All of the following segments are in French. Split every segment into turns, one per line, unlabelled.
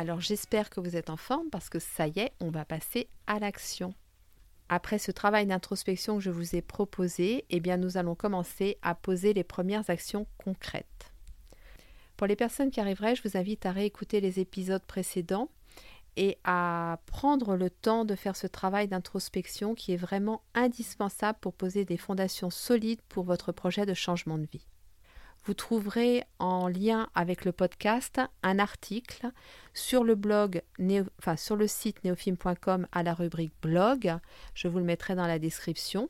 Alors j'espère que vous êtes en forme parce que ça y est, on va passer à l'action. Après ce travail d'introspection que je vous ai proposé, eh bien nous allons commencer à poser les premières actions concrètes. Pour les personnes qui arriveraient, je vous invite à réécouter les épisodes précédents et à prendre le temps de faire ce travail d'introspection qui est vraiment indispensable pour poser des fondations solides pour votre projet de changement de vie vous trouverez en lien avec le podcast un article sur le blog, sur le site neofilm.com à la rubrique blog. Je vous le mettrai dans la description.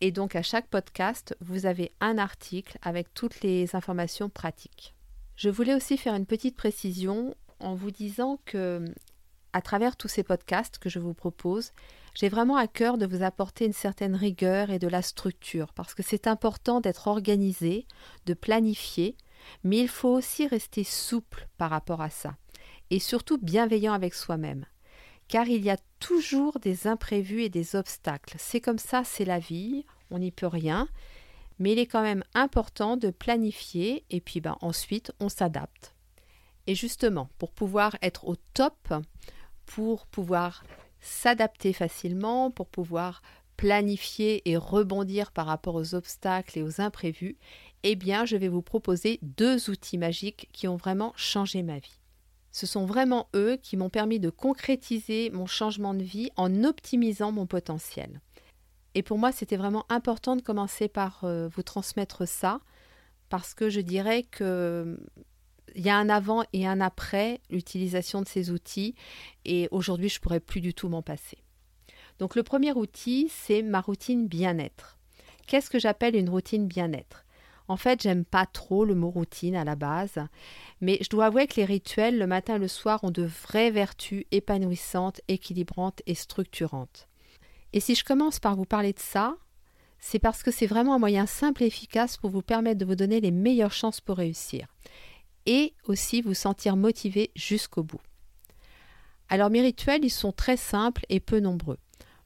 Et donc à chaque podcast, vous avez un article avec toutes les informations pratiques. Je voulais aussi faire une petite précision en vous disant que à travers tous ces podcasts que je vous propose, j'ai vraiment à cœur de vous apporter une certaine rigueur et de la structure, parce que c'est important d'être organisé, de planifier, mais il faut aussi rester souple par rapport à ça, et surtout bienveillant avec soi-même. Car il y a toujours des imprévus et des obstacles. C'est comme ça, c'est la vie, on n'y peut rien, mais il est quand même important de planifier, et puis ben, ensuite on s'adapte. Et justement, pour pouvoir être au top, pour pouvoir s'adapter facilement, pour pouvoir planifier et rebondir par rapport aux obstacles et aux imprévus, eh bien, je vais vous proposer deux outils magiques qui ont vraiment changé ma vie. Ce sont vraiment eux qui m'ont permis de concrétiser mon changement de vie en optimisant mon potentiel. Et pour moi, c'était vraiment important de commencer par euh, vous transmettre ça, parce que je dirais que il y a un avant et un après l'utilisation de ces outils et aujourd'hui je pourrais plus du tout m'en passer. Donc le premier outil, c'est ma routine bien-être. Qu'est-ce que j'appelle une routine bien-être? En fait, j'aime pas trop le mot routine à la base, mais je dois avouer que les rituels le matin et le soir ont de vraies vertus épanouissantes, équilibrantes et structurantes. Et si je commence par vous parler de ça, c'est parce que c'est vraiment un moyen simple et efficace pour vous permettre de vous donner les meilleures chances pour réussir et aussi vous sentir motivé jusqu'au bout. Alors mes rituels, ils sont très simples et peu nombreux.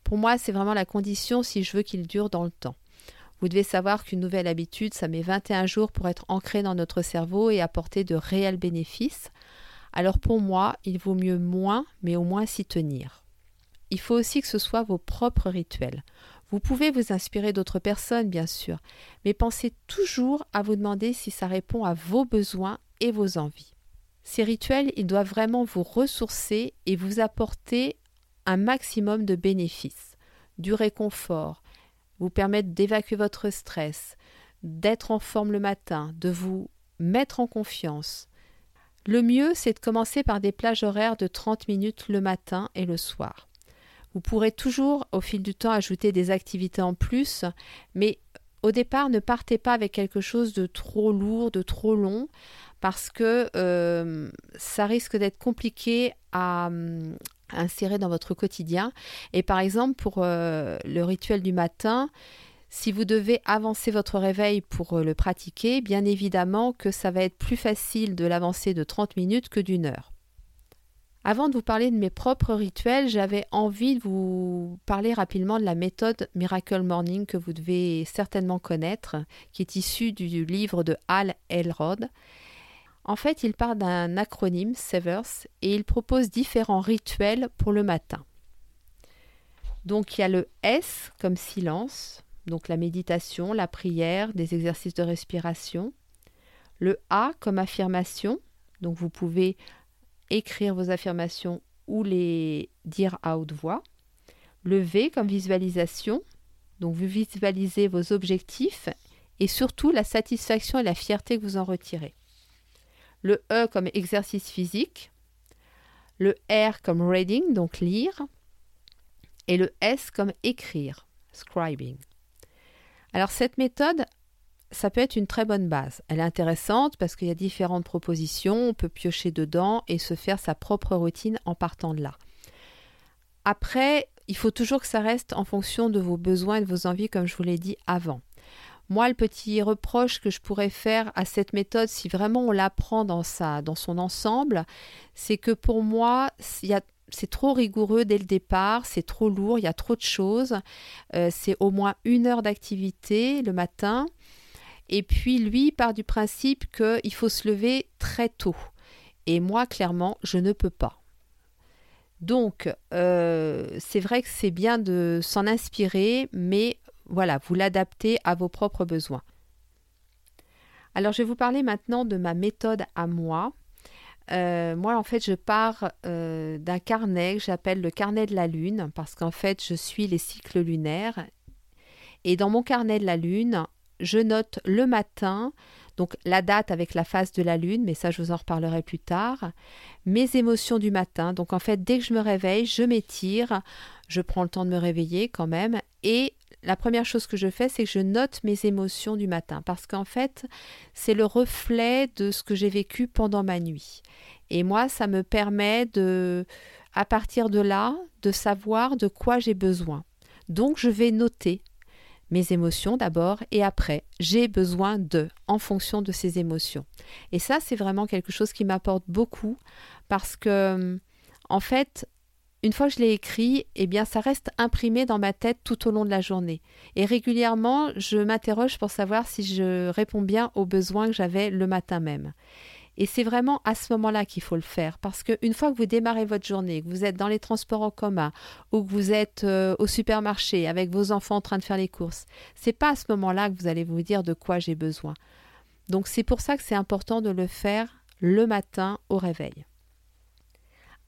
Pour moi, c'est vraiment la condition si je veux qu'ils durent dans le temps. Vous devez savoir qu'une nouvelle habitude, ça met 21 jours pour être ancrée dans notre cerveau et apporter de réels bénéfices. Alors pour moi, il vaut mieux moins, mais au moins s'y tenir. Il faut aussi que ce soit vos propres rituels. Vous pouvez vous inspirer d'autres personnes, bien sûr, mais pensez toujours à vous demander si ça répond à vos besoins et vos envies. Ces rituels, ils doivent vraiment vous ressourcer et vous apporter un maximum de bénéfices, du réconfort, vous permettre d'évacuer votre stress, d'être en forme le matin, de vous mettre en confiance. Le mieux, c'est de commencer par des plages horaires de 30 minutes le matin et le soir. Vous pourrez toujours, au fil du temps, ajouter des activités en plus, mais au départ, ne partez pas avec quelque chose de trop lourd, de trop long parce que euh, ça risque d'être compliqué à, insérer dans votre quotidien. Et par exemple, pour euh, le rituel du matin, si vous devez avancer votre réveil pour euh, le pratiquer, bien évidemment que ça va être plus facile de l'avancer de 30 minutes que d'une heure. Avant de vous parler de mes propres rituels, j'avais envie de vous parler rapidement de la méthode Miracle Morning que vous devez certainement connaître, qui est issue du livre de Hal Elrod en fait, il part d'un acronyme, Severs, et il propose différents rituels pour le matin. Donc il y a le S comme silence, donc la méditation, la prière, des exercices de respiration. Le A comme affirmation, donc vous pouvez écrire vos affirmations ou les dire à haute voix. Le V comme visualisation, donc vous visualisez vos objectifs et surtout la satisfaction et la fierté que vous en retirez le E comme exercice physique, le R comme reading, donc lire, et le S comme écrire, scribing. Alors cette méthode, ça peut être une très bonne base. Elle est intéressante parce qu'il y a différentes propositions, on peut piocher dedans et se faire sa propre routine en partant de là. Après, il faut toujours que ça reste en fonction de vos besoins et de vos envies, comme je vous l'ai dit avant. Moi, le petit reproche que je pourrais faire à cette méthode, si vraiment on l'apprend dans, dans son ensemble, c'est que pour moi, c'est trop rigoureux dès le départ, c'est trop lourd, il y a trop de choses. Euh, c'est au moins une heure d'activité le matin. Et puis lui part du principe qu'il faut se lever très tôt. Et moi, clairement, je ne peux pas. Donc, euh, c'est vrai que c'est bien de s'en inspirer, mais voilà, vous l'adaptez à vos propres besoins. Alors, je vais vous parler maintenant de ma méthode à moi. Euh, moi, en fait, je pars euh, d'un carnet que j'appelle le carnet de la Lune, parce qu'en fait, je suis les cycles lunaires. Et dans mon carnet de la Lune, je note le matin, donc la date avec la phase de la Lune, mais ça, je vous en reparlerai plus tard, mes émotions du matin. Donc, en fait, dès que je me réveille, je m'étire, je prends le temps de me réveiller quand même, et la première chose que je fais, c'est que je note mes émotions du matin parce qu'en fait, c'est le reflet de ce que j'ai vécu pendant ma nuit. Et moi, ça me permet de, à partir de là, de savoir de quoi j'ai besoin. Donc, je vais noter mes émotions d'abord et après, j'ai besoin de, en fonction de ces émotions. Et ça, c'est vraiment quelque chose qui m'apporte beaucoup parce que, en fait, une fois que je l'ai écrit, eh bien, ça reste imprimé dans ma tête tout au long de la journée. Et régulièrement, je m'interroge pour savoir si je réponds bien aux besoins que j'avais le matin même. Et c'est vraiment à ce moment-là qu'il faut le faire, parce qu'une fois que vous démarrez votre journée, que vous êtes dans les transports en commun ou que vous êtes euh, au supermarché avec vos enfants en train de faire les courses, c'est pas à ce moment-là que vous allez vous dire de quoi j'ai besoin. Donc c'est pour ça que c'est important de le faire le matin au réveil.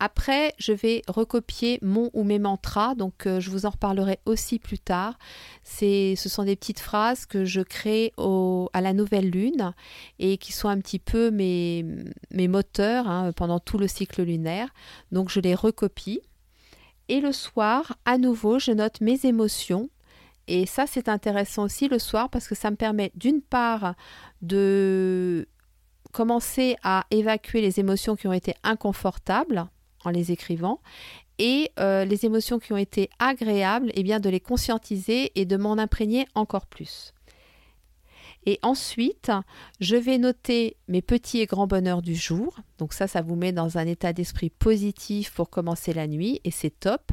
Après, je vais recopier mon ou mes mantras, donc euh, je vous en reparlerai aussi plus tard. ce sont des petites phrases que je crée à la nouvelle lune et qui sont un petit peu mes, mes moteurs hein, pendant tout le cycle lunaire. Donc je les recopie. Et le soir, à nouveau, je note mes émotions. Et ça, c'est intéressant aussi le soir parce que ça me permet d'une part de commencer à évacuer les émotions qui ont été inconfortables en les écrivant et euh, les émotions qui ont été agréables, et eh bien de les conscientiser et de m'en imprégner encore plus. Et ensuite, je vais noter mes petits et grands bonheurs du jour. Donc ça, ça vous met dans un état d'esprit positif pour commencer la nuit et c'est top.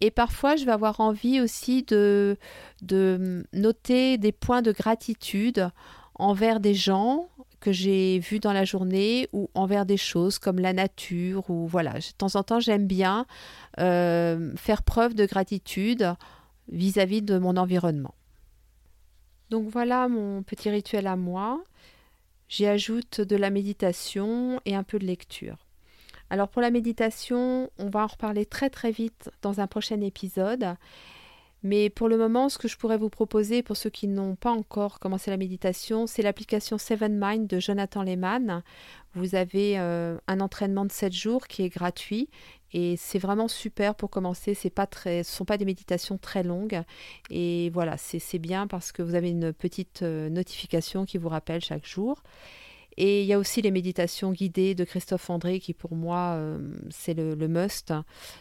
Et parfois, je vais avoir envie aussi de, de noter des points de gratitude envers des gens, que j'ai vu dans la journée ou envers des choses comme la nature ou voilà. De temps en temps, j'aime bien euh, faire preuve de gratitude vis-à-vis de mon environnement. Donc voilà mon petit rituel à moi. J'y ajoute de la méditation et un peu de lecture. Alors pour la méditation, on va en reparler très très vite dans un prochain épisode. Mais pour le moment, ce que je pourrais vous proposer pour ceux qui n'ont pas encore commencé la méditation, c'est l'application Seven Mind de Jonathan Lehman. Vous avez euh, un entraînement de 7 jours qui est gratuit et c'est vraiment super pour commencer. Ce ne sont pas des méditations très longues et voilà, c'est bien parce que vous avez une petite euh, notification qui vous rappelle chaque jour. Et il y a aussi les méditations guidées de Christophe André qui pour moi euh, c'est le, must,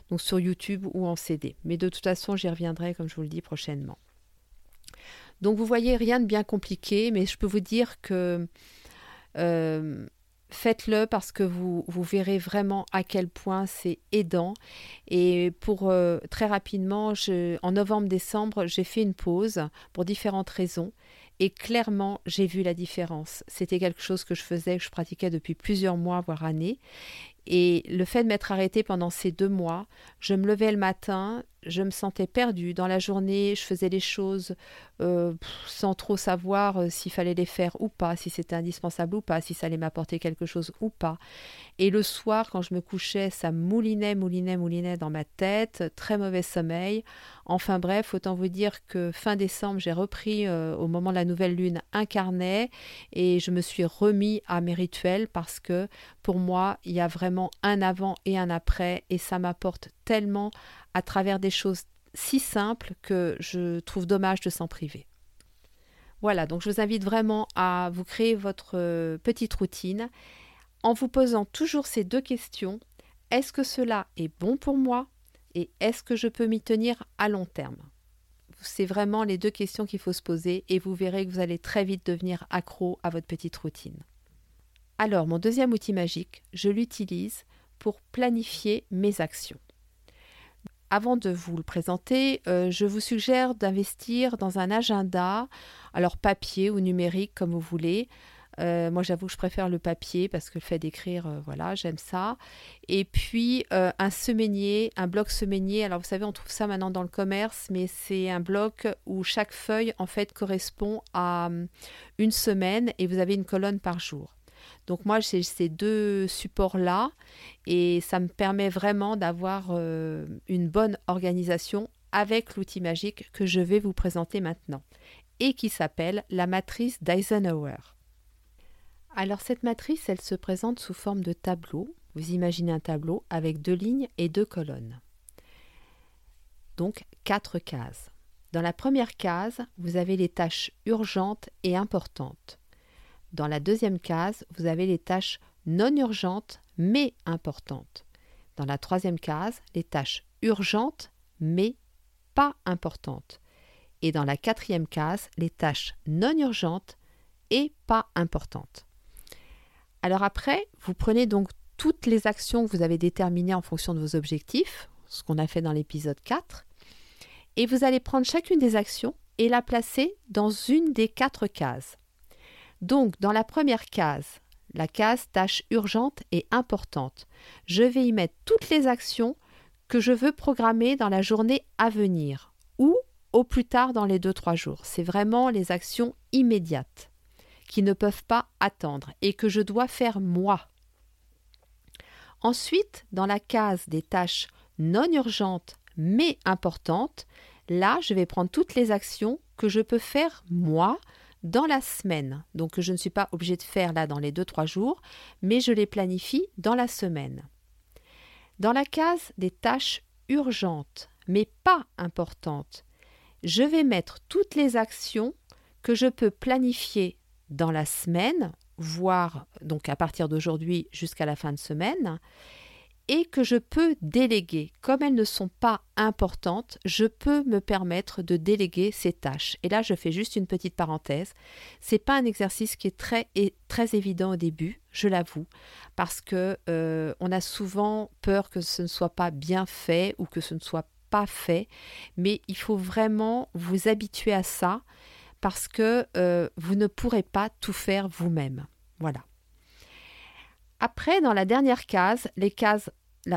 donc sur YouTube ou en CD. Mais de toute façon j'y reviendrai comme je vous le dis prochainement. Donc vous voyez rien de bien compliqué, mais je peux vous dire que euh, faites-le parce que vous, vous verrez vraiment à quel point c'est aidant. Et pour euh, très rapidement, en novembre-décembre, j'ai fait une pause pour différentes raisons. Et clairement, j'ai vu la différence. C'était quelque chose que je faisais, que je pratiquais depuis plusieurs mois, voire années. Et le fait de m'être arrêtée pendant ces deux mois, je me levais le matin, je me sentais perdue. Dans la journée, je faisais les choses euh, sans trop savoir euh, s'il fallait les faire ou pas, si c'était indispensable ou pas, si ça allait m'apporter quelque chose ou pas. Et le soir, quand je me couchais, ça moulinait, moulinait, moulinait dans ma tête, très mauvais sommeil. Enfin bref, autant vous dire que fin décembre, j'ai repris euh, au moment de la nouvelle lune un carnet et je me suis remis à mes rituels parce que pour moi, il y a vraiment un avant et un après et ça m'apporte tellement à travers des choses si simples que je trouve dommage de s'en priver. Voilà, donc je vous invite vraiment à vous créer votre euh, petite routine en vous posant toujours ces deux questions. Est-ce que cela est bon pour moi et est-ce que je peux m'y tenir à long terme? C'est vraiment les deux questions qu'il faut se poser et vous verrez que vous allez très vite devenir accro à votre petite routine. Alors, mon deuxième outil magique, je l'utilise pour planifier mes actions. Avant de vous le présenter, euh, je vous suggère d'investir dans un agenda, alors papier ou numérique comme vous voulez. Euh, moi, j'avoue que je préfère le papier parce que le fait d'écrire, euh, voilà, j'aime ça. Et puis un semainier, un bloc semainier. Alors, vous savez, on trouve ça maintenant dans le commerce, mais c'est un bloc où chaque feuille, en fait, correspond à hum, une semaine et vous avez une colonne par jour. Donc moi, j'ai ces deux supports-là et ça me permet vraiment d'avoir euh, une bonne organisation avec l'outil magique que je vais vous présenter maintenant et qui s'appelle la matrice d'Eisenhower. Alors cette matrice, elle se présente sous forme de tableau. Vous imaginez un tableau avec deux lignes et deux colonnes. Donc quatre cases. Dans la première case, vous avez les tâches urgentes et importantes. Dans la deuxième case, vous avez les tâches non urgentes mais importantes. Dans la troisième case, les tâches urgentes mais pas importantes. Et dans la quatrième case, les tâches non urgentes et pas importantes. Alors après, vous prenez donc toutes les actions que vous avez déterminées en fonction de vos objectifs, ce qu'on a fait dans l'épisode 4, et vous allez prendre chacune des actions et la placer dans une des quatre cases. Donc, dans la première case, la case tâche urgente et importante, je vais y mettre toutes les actions que je veux programmer dans la journée à venir ou au plus tard dans les 2-3 jours. C'est vraiment les actions immédiates qui ne peuvent pas attendre et que je dois faire moi. Ensuite, dans la case des tâches non urgentes mais importantes, là, je vais prendre toutes les actions que je peux faire moi dans la semaine. Donc je ne suis pas obligée de faire là dans les 2-3 jours, mais je les planifie dans la semaine. Dans la case des tâches urgentes, mais pas importantes, je vais mettre toutes les actions que je peux planifier dans la semaine, voire donc à partir d'aujourd'hui jusqu'à la fin de semaine, et que je peux déléguer. Comme elles ne sont pas importantes, je peux me permettre de déléguer ces tâches. Et là, je fais juste une petite parenthèse. C'est pas un exercice qui est très, très évident au début, je l'avoue, parce que euh, on a souvent peur que ce ne soit pas bien fait ou que ce ne soit pas fait. Mais il faut vraiment vous habituer à ça parce que euh, vous ne pourrez pas tout faire vous-même. Voilà. Après, dans la dernière case, les cases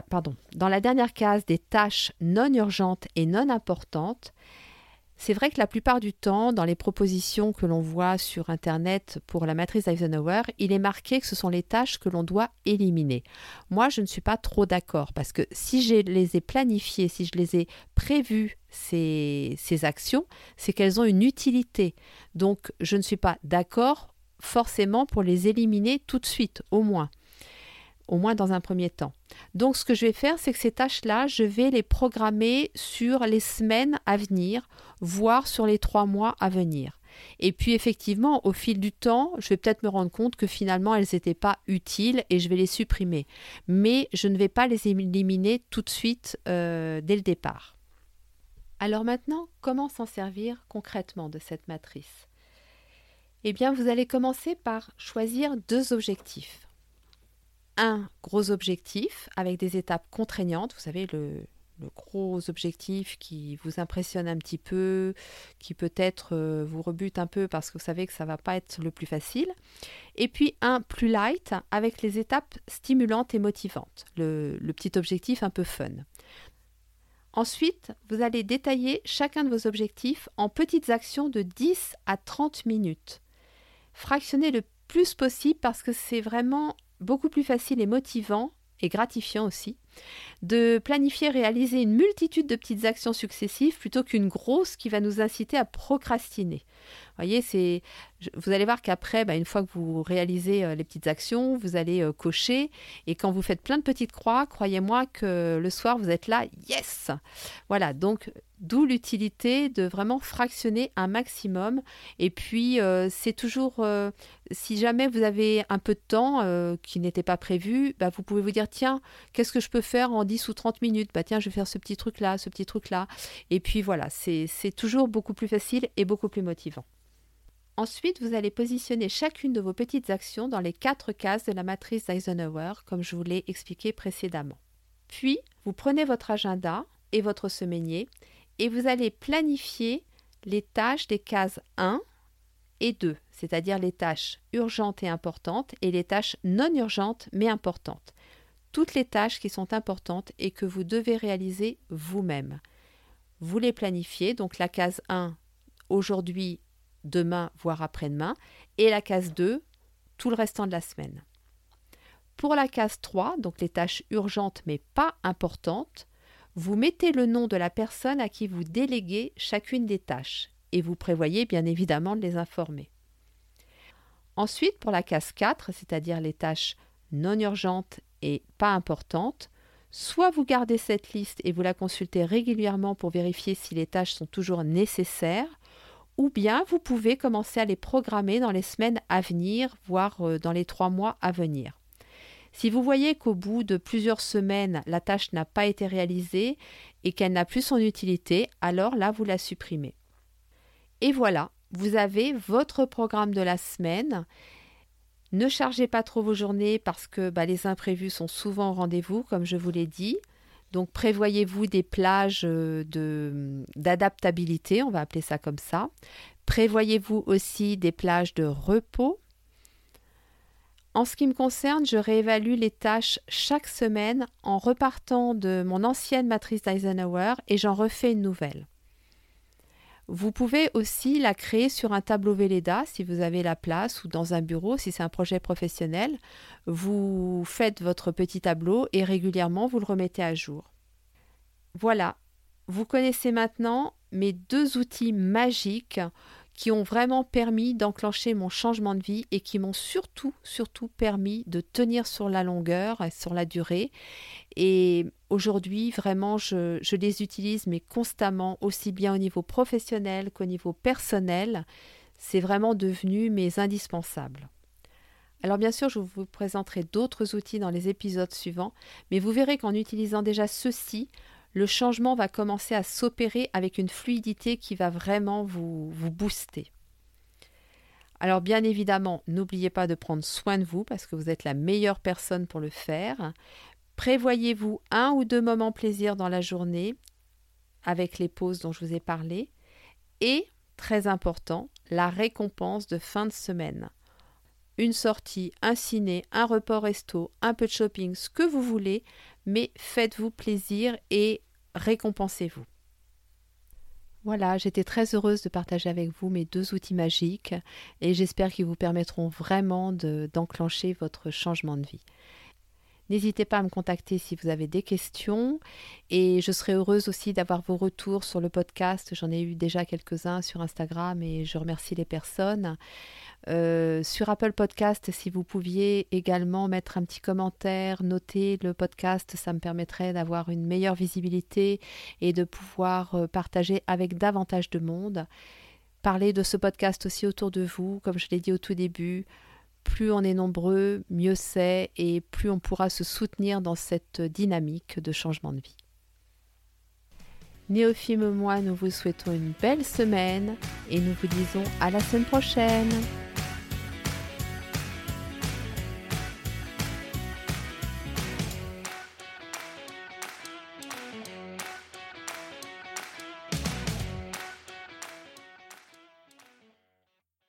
pardon, dans la dernière case des tâches non urgentes et non importantes, c'est vrai que la plupart du temps, dans les propositions que l'on voit sur Internet pour la matrice Eisenhower, il est marqué que ce sont les tâches que l'on doit éliminer. Moi, je ne suis pas trop d'accord parce que si je les ai planifiées, si je les ai prévues, ces, ces actions, c'est qu'elles ont une utilité. Donc, je ne suis pas d'accord forcément pour les éliminer tout de suite, au moins au moins dans un premier temps. Donc ce que je vais faire, c'est que ces tâches-là, je vais les programmer sur les semaines à venir, voire sur les trois mois à venir. Et puis effectivement, au fil du temps, je vais peut-être me rendre compte que finalement, elles n'étaient pas utiles et je vais les supprimer. Mais je ne vais pas les éliminer tout de suite euh, dès le départ. Alors maintenant, comment s'en servir concrètement de cette matrice? Eh bien, vous allez commencer par choisir deux objectifs un gros objectif avec des étapes contraignantes. Vous savez, le, gros objectif qui vous impressionne un petit peu, qui peut-être euh, vous rebute un peu parce que vous savez que ça va pas être le plus facile. Et puis un plus light avec les étapes stimulantes et motivantes, le, le petit objectif un peu fun. Ensuite, vous allez détailler chacun de vos objectifs en petites actions de 10 à 30 minutes. Fractionnez le plus possible parce que c'est vraiment beaucoup plus facile et motivant et gratifiant aussi de planifier réaliser une multitude de petites actions successives plutôt qu'une grosse qui va nous inciter à procrastiner. Voyez, c'est, vous allez voir qu'après, bah, une fois que vous réalisez euh, les petites actions, vous allez euh, cocher. Et quand vous faites plein de petites croix, croyez-moi que le soir, vous êtes là, yes Voilà, donc d'où l'utilité de vraiment fractionner un maximum. Et puis, euh, c'est toujours, si jamais vous avez un peu de temps qui n'était pas prévu, bah, vous pouvez vous dire, tiens, qu'est-ce que je peux faire en 10 ou 30 minutes? Bah tiens, je vais faire ce petit truc-là, ce petit truc-là. Et puis voilà, c'est toujours beaucoup plus facile et beaucoup plus motivant. Ensuite, vous allez positionner chacune de vos petites actions dans les quatre cases de la matrice d'Eisenhower, comme je vous l'ai expliqué précédemment. Puis, vous prenez votre agenda et votre semainier et vous allez planifier les tâches des cases 1 et 2, c'est-à-dire les tâches urgentes et importantes et les tâches non urgentes mais importantes. Toutes les tâches qui sont importantes et que vous devez réaliser vous-même. Vous les planifiez, donc la case 1, aujourd'hui demain, voire après-demain, et la case 2, tout le restant de la semaine. Pour la case 3, donc les tâches urgentes mais pas importantes, vous mettez le nom de la personne à qui vous déléguez chacune des tâches et vous prévoyez bien évidemment de les informer. Ensuite, pour la case 4, c'est-à-dire les tâches non urgentes et pas importantes, soit vous gardez cette liste et vous la consultez régulièrement pour vérifier si les tâches sont toujours nécessaires, ou bien vous pouvez commencer à les programmer dans les semaines à venir, voire euh, dans les trois mois à venir. Si vous voyez qu'au bout de plusieurs semaines, la tâche n'a pas été réalisée et qu'elle n'a plus son utilité, alors là, vous la supprimez. Et voilà, vous avez votre programme de la semaine. Ne chargez pas trop vos journées parce que bah, les imprévus sont souvent au rendez-vous, comme je vous l'ai dit. Donc prévoyez-vous des plages euh, d'adaptabilité, on va appeler ça comme ça. Prévoyez-vous aussi des plages de repos? En ce qui me concerne, je réévalue les tâches chaque semaine en repartant de mon ancienne matrice d'Eisenhower et j'en refais une nouvelle. Vous pouvez aussi la créer sur un tableau Velleda si vous avez la place ou dans un bureau si c'est un projet professionnel. Vous faites votre petit tableau et régulièrement vous le remettez à jour. Voilà, vous connaissez maintenant mes deux outils magiques qui ont vraiment permis d'enclencher mon changement de vie et qui m'ont surtout, surtout permis de tenir sur la longueur, et sur la durée. Et aujourd'hui, vraiment, je, les utilise, mais constamment, aussi bien au niveau professionnel qu'au niveau personnel. C'est vraiment devenu mes indispensables. Alors bien sûr, je vous présenterai d'autres outils dans les épisodes suivants, mais vous verrez qu'en utilisant déjà ceux-ci, le changement va commencer à s'opérer avec une fluidité qui va vraiment vous booster. Alors bien évidemment, n'oubliez pas de prendre soin de vous parce que vous êtes la meilleure personne pour le faire. Prévoyez-vous un ou deux moments plaisir dans la journée avec les pauses dont je vous ai parlé. Et, très important, la récompense de fin de semaine. Une sortie, un ciné, un report resto, un peu de shopping, ce que vous voulez, mais faites-vous plaisir et récompensez-vous. Voilà, j'étais très heureuse de partager avec vous mes deux outils magiques et j'espère qu'ils vous permettront vraiment d'enclencher votre changement de vie. N'hésitez pas à me contacter si vous avez des questions et je serai heureuse aussi d'avoir vos retours sur le podcast. J'en ai eu déjà quelques-uns sur Instagram et je remercie les personnes. Euh, sur Apple Podcast, si vous pouviez également mettre un petit commentaire, noter le podcast, ça me permettrait d'avoir une meilleure visibilité et de pouvoir euh, partager avec davantage de monde. Parlez de ce podcast aussi autour de vous, comme je l'ai dit au tout début plus on est nombreux, mieux c'est et plus on pourra se soutenir dans cette dynamique de changement de vie. Néophime moi, nous vous souhaitons une belle semaine et nous vous disons à la semaine prochaine.